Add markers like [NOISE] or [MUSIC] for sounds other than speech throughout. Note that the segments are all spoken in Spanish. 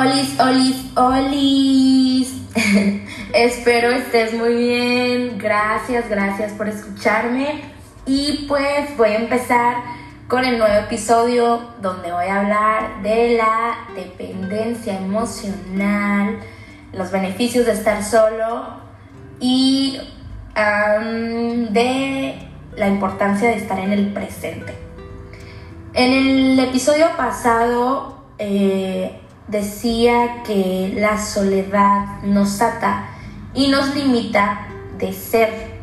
Olis, olis, olis. [LAUGHS] Espero estés muy bien. Gracias, gracias por escucharme. Y pues voy a empezar con el nuevo episodio donde voy a hablar de la dependencia emocional, los beneficios de estar solo y de la importancia de estar en el presente. En el episodio pasado eh, decía que la soledad nos ata y nos limita de ser.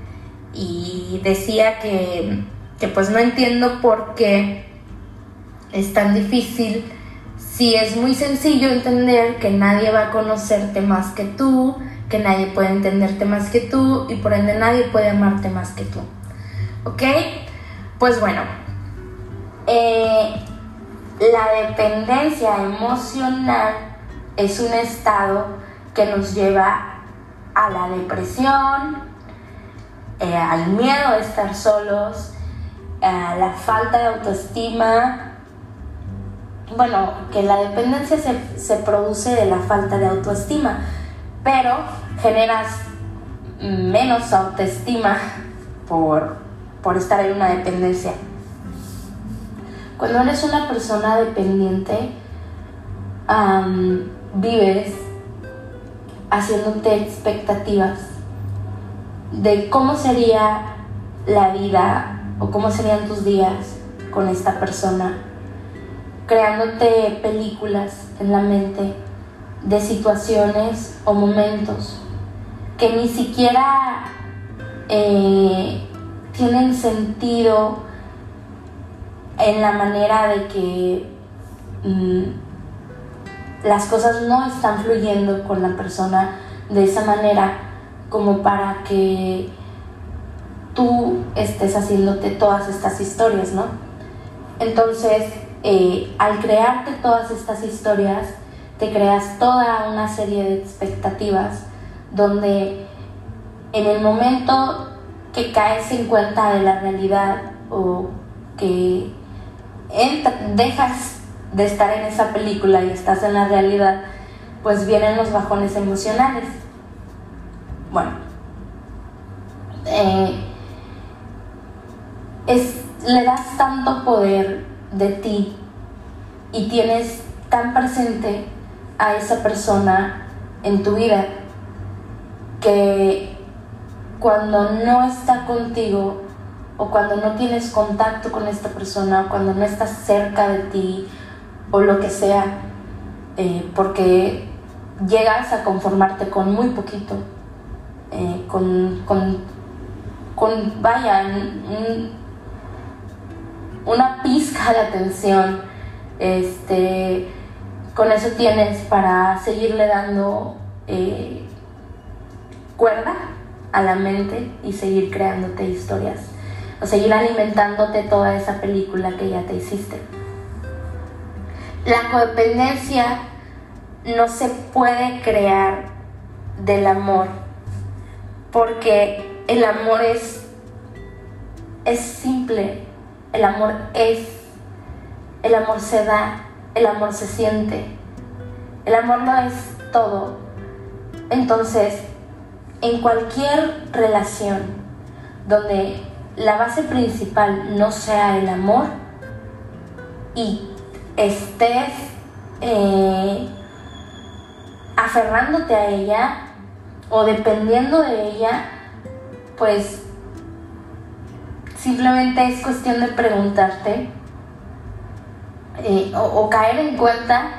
Y decía que, que pues no entiendo por qué es tan difícil si es muy sencillo entender que nadie va a conocerte más que tú, que nadie puede entenderte más que tú y por ende nadie puede amarte más que tú. ¿Ok? Pues bueno, eh, la dependencia emocional es un estado que nos lleva a la depresión, eh, al miedo de estar solos, a la falta de autoestima. Bueno, que la dependencia se, se produce de la falta de autoestima, pero generas menos autoestima por, por estar en una dependencia. Cuando eres una persona dependiente, vives haciéndote expectativas de cómo sería la vida o cómo serían tus días con esta persona, creándote películas en la mente de situaciones o momentos que ni siquiera eh, tienen sentido en la manera de que mm, las cosas no están fluyendo con la persona de esa manera como para que tú estés haciéndote todas estas historias, ¿no? Entonces, eh, al crearte todas estas historias, te creas toda una serie de expectativas donde en el momento que caes en cuenta de la realidad o que dejas de estar en esa película y estás en la realidad, pues vienen los bajones emocionales. Bueno, eh, es, le das tanto poder de ti y tienes tan presente a esa persona en tu vida que cuando no está contigo o cuando no tienes contacto con esta persona, o cuando no estás cerca de ti o lo que sea, eh, porque llegas a conformarte con muy poquito, eh, con, con, con, vaya, una pizca de atención, este, con eso tienes para seguirle dando eh, cuerda a la mente y seguir creándote historias o seguir alimentándote toda esa película que ya te hiciste. La codependencia no se puede crear del amor porque el amor es, es simple, el amor es, el amor se da, el amor se siente, el amor no es todo. Entonces, en cualquier relación donde la base principal no sea el amor y estés eh, aferrándote a ella o dependiendo de ella, pues simplemente es cuestión de preguntarte eh, o, caer en cuenta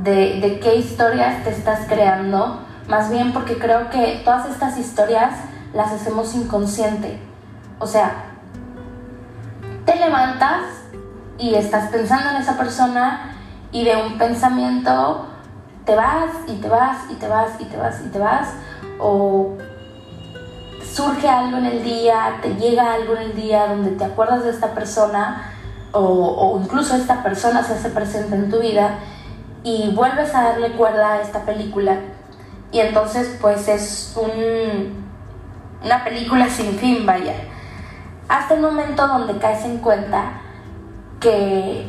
de, de qué historias te estás creando, más bien porque creo que todas estas historias las hacemos inconsciente o sea, te levantas y estás pensando en esa persona y de un pensamiento te vas y te vas y te vas y te vas y te vas o surge algo en el día, te llega algo en el día donde te acuerdas de esta persona o, incluso esta persona se hace presente en tu vida y vuelves a darle cuerda a esta película. Y entonces pues es un, una película sin fin, vaya hasta el momento donde caes en cuenta que,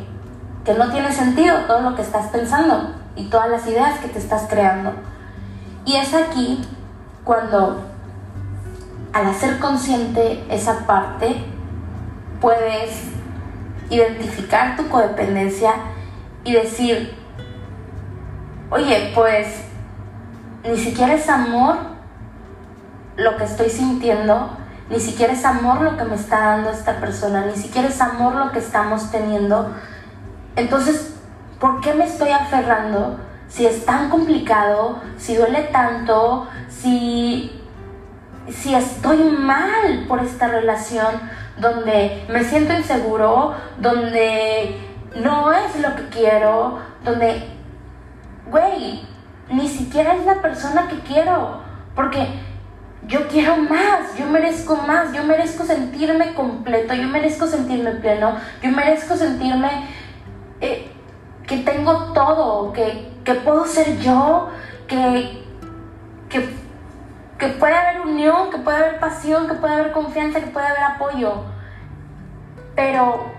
no tiene sentido todo lo que estás pensando y todas las ideas que te estás creando. Y es aquí cuando al hacer consciente esa parte puedes identificar tu codependencia y decir, oye, pues ni siquiera es amor lo que estoy sintiendo, ni siquiera es amor lo que me está dando esta persona, ni siquiera es amor lo que estamos teniendo. Entonces, ¿por qué me estoy aferrando? Si es tan complicado, si duele tanto, si, si estoy mal por esta relación donde me siento inseguro, donde no es lo que quiero, donde, güey, ni siquiera es la persona que quiero, porque yo quiero más, yo merezco más, yo merezco sentirme completo, yo merezco sentirme pleno, yo merezco sentirme eh, que tengo todo, que, puedo ser yo, que, que, que puede haber unión, que puede haber pasión, que puede haber confianza, que puede haber apoyo. Pero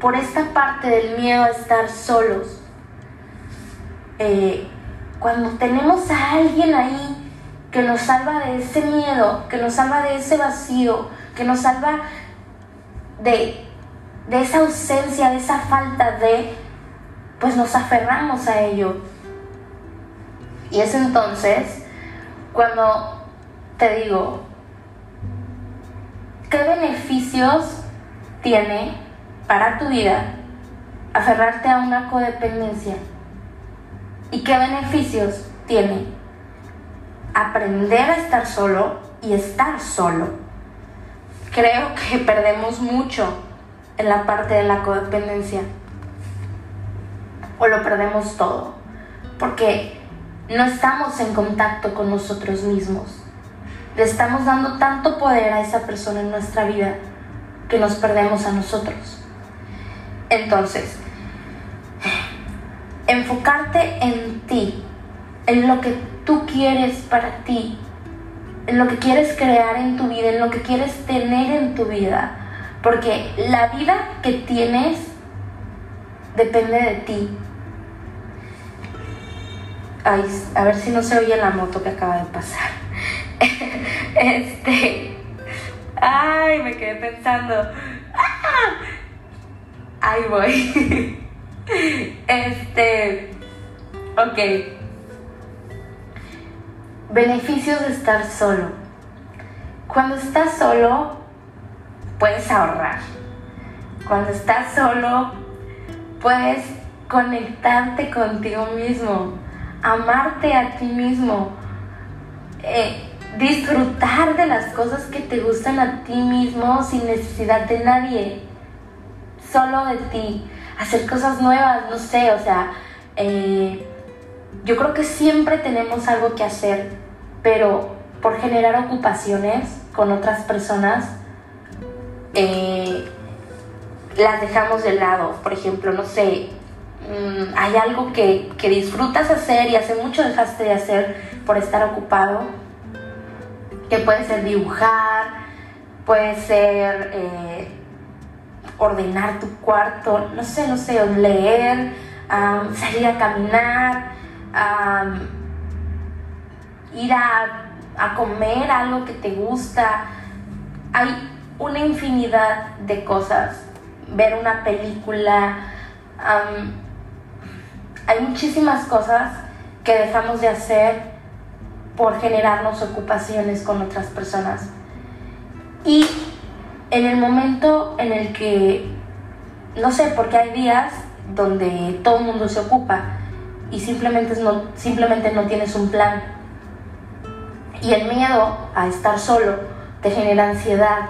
por esta parte del miedo a estar solos, eh, cuando tenemos a alguien ahí que nos salva de ese miedo, que nos salva de ese vacío, que nos salva de, de esa ausencia, de esa falta de, pues nos aferramos a ello. Y es entonces cuando te digo, ¿qué beneficios tiene para tu vida aferrarte a una codependencia? ¿Y qué beneficios tiene aprender a estar solo y estar solo? Creo que [LAUGHS] perdemos mucho en la parte de la codependencia. O lo perdemos todo. Porque no estamos en contacto con nosotros mismos. Le estamos dando tanto poder a esa persona en nuestra vida que nos perdemos a nosotros. Entonces, [SIGHS] enfocarte en ti, en lo que tú quieres para ti, en lo que quieres crear en tu vida, en lo que quieres tener en tu vida. Porque la vida que tienes depende de ti. Ay, a ver si no se oye la moto que acaba de pasar. [LAUGHS] este. Ay, me quedé pensando. ¡Ah! Ahí voy. [LAUGHS] Este, ok. Beneficios de estar solo. Cuando estás solo, puedes ahorrar. Cuando estás solo, puedes conectarte contigo mismo, amarte a ti mismo, eh, disfrutar de las cosas que te gustan a ti mismo sin necesidad de nadie, solo de ti hacer cosas nuevas, no sé, o sea, eh, yo creo que siempre tenemos algo que hacer, pero por generar ocupaciones con otras personas, eh, las dejamos de lado. Por ejemplo, no sé, mm, hay algo que, disfrutas hacer y hace mucho dejaste de hacer por estar ocupado, que puede ser dibujar, puede ser... Eh, ordenar tu cuarto, no sé, no sé, leer, salir a caminar, ir a, a, comer algo que te gusta. Hay una infinidad de cosas. Ver una película. hay muchísimas cosas que dejamos de hacer por generarnos ocupaciones con otras personas. Y en el momento en el que, no sé, porque hay días donde todo el mundo se ocupa y simplemente no, simplemente no tienes un plan. Y el miedo a estar solo te genera ansiedad,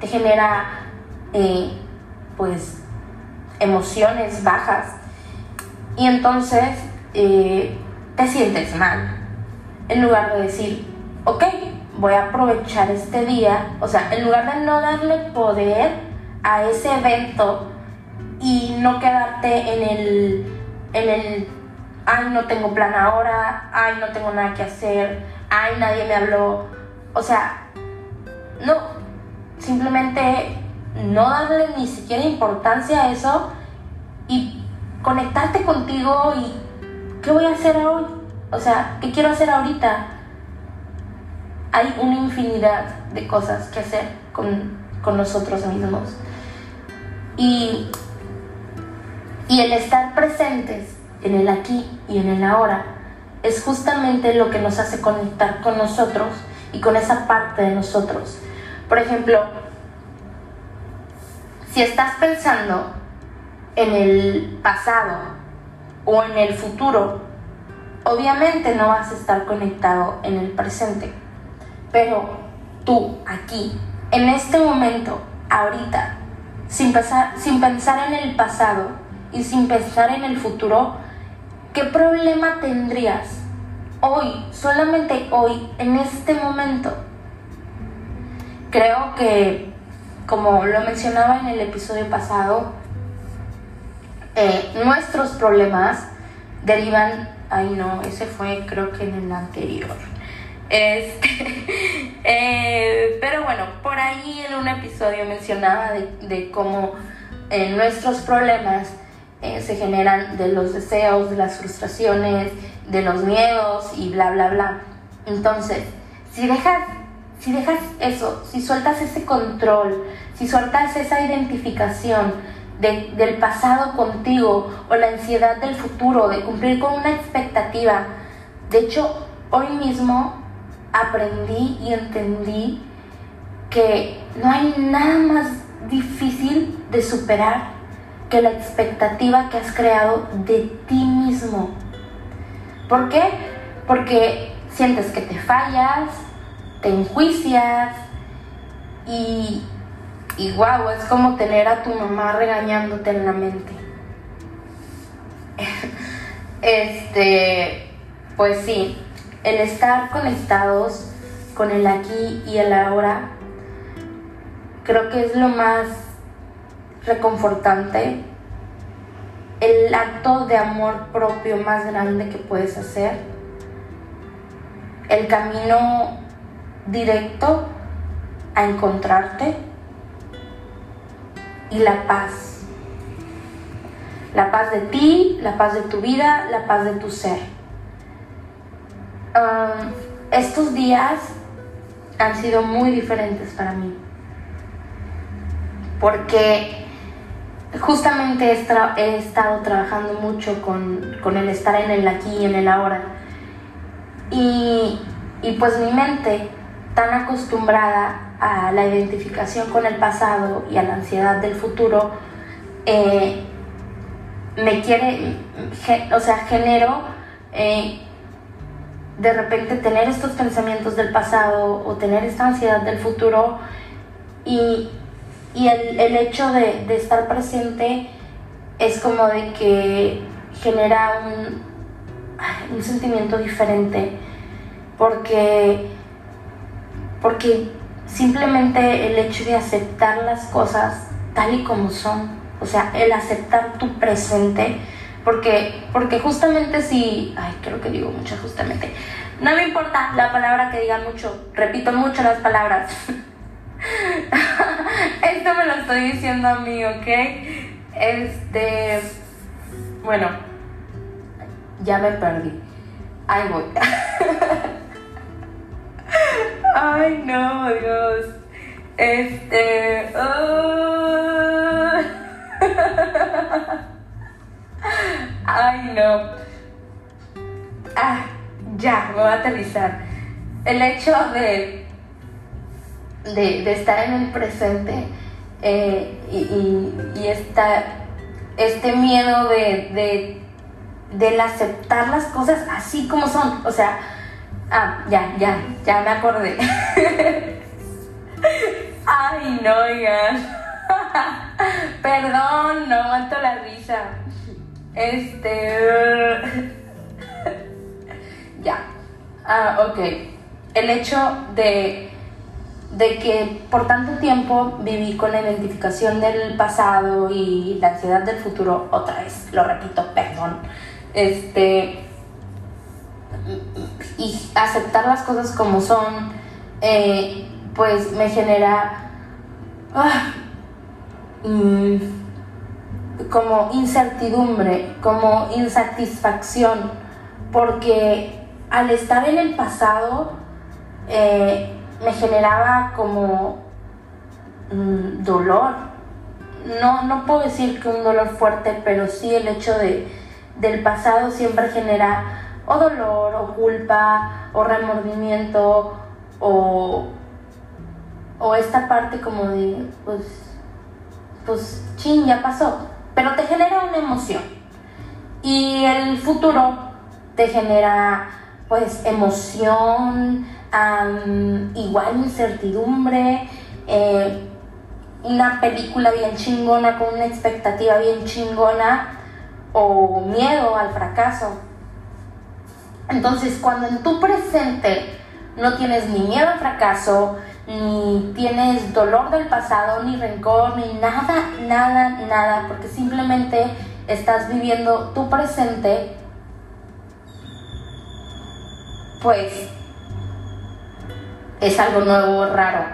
te genera, eh, pues, emociones bajas. Y entonces eh, te sientes mal. En lugar de decir, ok, voy a aprovechar este día, o sea, en lugar de no darle poder a ese evento y no quedarte en el, en el, ay, no tengo plan ahora, ay, no tengo nada que hacer, ay, nadie me habló, o sea, no, simplemente no darle ni siquiera importancia a eso y conectarte contigo y ¿qué voy a hacer hoy? O sea, ¿qué quiero hacer ahorita? Hay una infinidad de cosas que hacer con, con nosotros mismos. Y, y el estar presentes en el aquí y en el ahora es justamente lo que nos hace conectar con nosotros y con esa parte de nosotros. Por ejemplo, si estás pensando en el pasado o en el futuro, obviamente no vas a estar conectado en el presente. Pero tú, aquí, en este momento, ahorita, sin, sin pensar en el pasado y sin pensar en el futuro, ¿qué problema tendrías hoy, solamente hoy, en este momento? Creo que, como lo mencionaba en el episodio pasado, eh, nuestros problemas derivan, ay no, ese fue creo que en el anterior. Este, [LAUGHS] eh, pero bueno, por ahí en un episodio mencionaba de, cómo eh, nuestros problemas se generan de los deseos, de las frustraciones, de los miedos y bla, bla, bla. Entonces, si dejas, si dejas eso, si sueltas ese control, si sueltas esa identificación, del pasado contigo o la ansiedad del futuro, de cumplir con una expectativa. De hecho, hoy mismo aprendí y entendí que no hay nada más difícil de superar que la expectativa que has creado de ti mismo. ¿Por qué? Porque sientes que te fallas, te enjuicias y y es como tener a tu mamá regañándote en la mente. [LAUGHS] este, pues sí, el estar conectados con el aquí y el ahora, creo que es lo más reconfortante, el acto de amor propio más grande que puedes hacer, el camino directo a encontrarte y la paz. La paz de ti, la paz de tu vida, la paz de tu ser. Um, estos días han sido muy diferentes para mí. Porque justamente he, estado trabajando mucho con, el estar en el aquí y en el ahora. Y, y pues mi mente, tan acostumbrada a la identificación con el pasado y a la ansiedad del futuro, eh, me quiere, o sea, genero eh, de repente tener estos pensamientos del pasado o tener esta ansiedad del futuro y, el, hecho de, de, estar presente es como de que genera un, un sentimiento diferente porque porque simplemente el hecho de aceptar las cosas tal y como son, o sea, el aceptar tu presente, porque, porque justamente si, ay, creo que digo mucho justamente, no me importa la palabra que diga mucho, repito mucho las palabras. [LAUGHS] Esto me lo estoy diciendo a mí, ¿ok? Este, bueno, ya me perdí. Ahí voy. [LAUGHS] Ay, no, Dios. Este. Ah. [LAUGHS] Ay, no. Ah, ya, me voy a aterrizar. El hecho de, de, estar en el presente eh, y, y, este miedo de, de, del aceptar las cosas así como son. O sea, Ah, ya, ya, ya me acordé. [LAUGHS] Ay, no, oigan. [LAUGHS] Perdón, no aguanto la risa. Este. [LAUGHS] ya. Ah, ok. El hecho de, de que por tanto tiempo viví con la identificación del pasado y la ansiedad del futuro, otra vez, lo repito, perdón. Este y aceptar las cosas como son, eh, pues me genera ah, mm, como incertidumbre, como insatisfacción, porque al estar en el pasado eh, me generaba como mm, dolor. No, no puedo decir que un dolor fuerte, pero sí el hecho de, del pasado siempre genera o dolor, o culpa, o remordimiento, o, o esta parte como de, pues, pues, ching, ya pasó. Pero te genera una emoción. Y el futuro te genera, pues, emoción, igual incertidumbre, eh, una película bien chingona con una expectativa bien chingona o miedo al fracaso. Entonces, cuando en tu presente no tienes ni miedo al fracaso, ni tienes dolor del pasado, ni rencor, ni nada, nada, nada, porque simplemente estás viviendo tu presente, pues es algo nuevo, raro.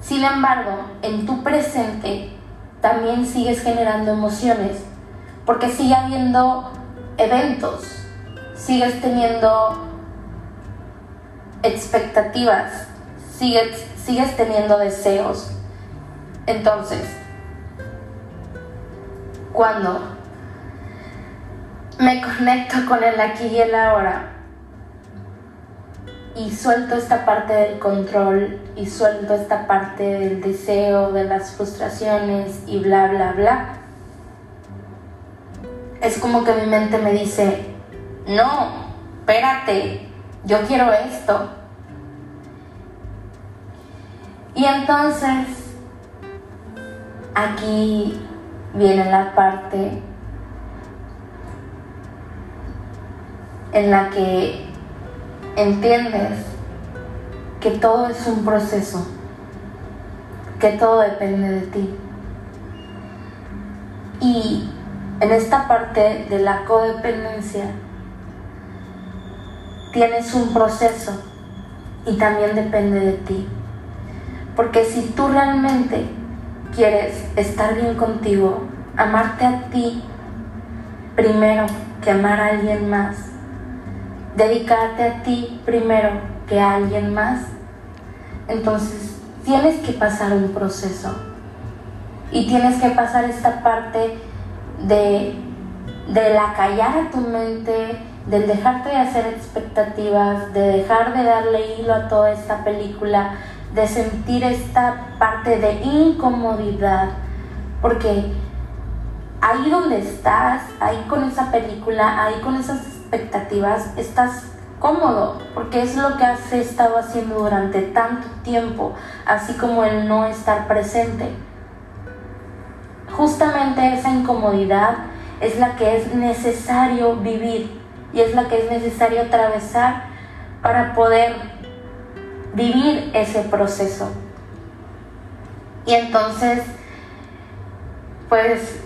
Sin embargo, en tu presente también sigues generando emociones, porque sigue habiendo eventos, sigues teniendo expectativas, sigues, sigues teniendo deseos. Entonces, cuando me conecto con el aquí y el ahora, y suelto esta parte del control y suelto esta parte del deseo, de las frustraciones y bla, bla, bla, es como que mi mente me dice, no, espérate, yo quiero esto. Y entonces, aquí viene la parte en la que entiendes que todo es un proceso, que todo depende de ti. Y en esta parte de la codependencia tienes un proceso y también depende de ti. Porque si tú realmente quieres estar bien contigo, amarte a ti primero que amar a alguien más, dedicarte a ti primero que a alguien más, entonces tienes que pasar un proceso. Y tienes que pasar esta parte de, de la callar a tu mente, del dejarte de hacer expectativas, de dejar de darle hilo a toda esta película, de sentir esta parte de incomodidad, porque ahí donde estás, ahí con esa película, ahí con esas expectativas, estás cómodo, porque es lo que has estado haciendo durante tanto tiempo, así como el no estar presente. Justamente esa incomodidad es la que es necesario vivir y es la que es necesario atravesar para poder vivir ese proceso. Y entonces, pues,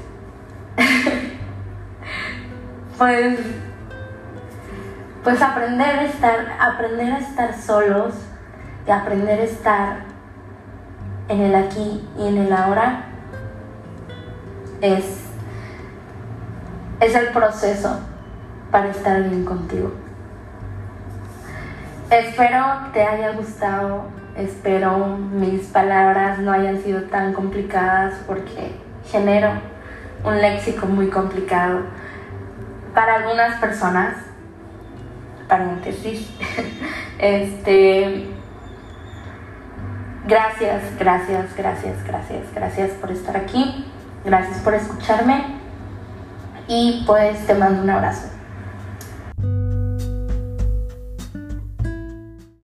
[LAUGHS] pues pues aprender a estar, aprender a estar solos y aprender a estar en el aquí y en el ahora es, es el proceso para estar bien contigo. Espero te haya gustado, espero mis palabras no hayan sido tan complicadas porque genero un léxico muy complicado para algunas personas paréntesis. [LAUGHS] este, gracias, gracias, gracias, gracias, gracias por estar aquí. Gracias por escucharme. Y pues te mando un abrazo.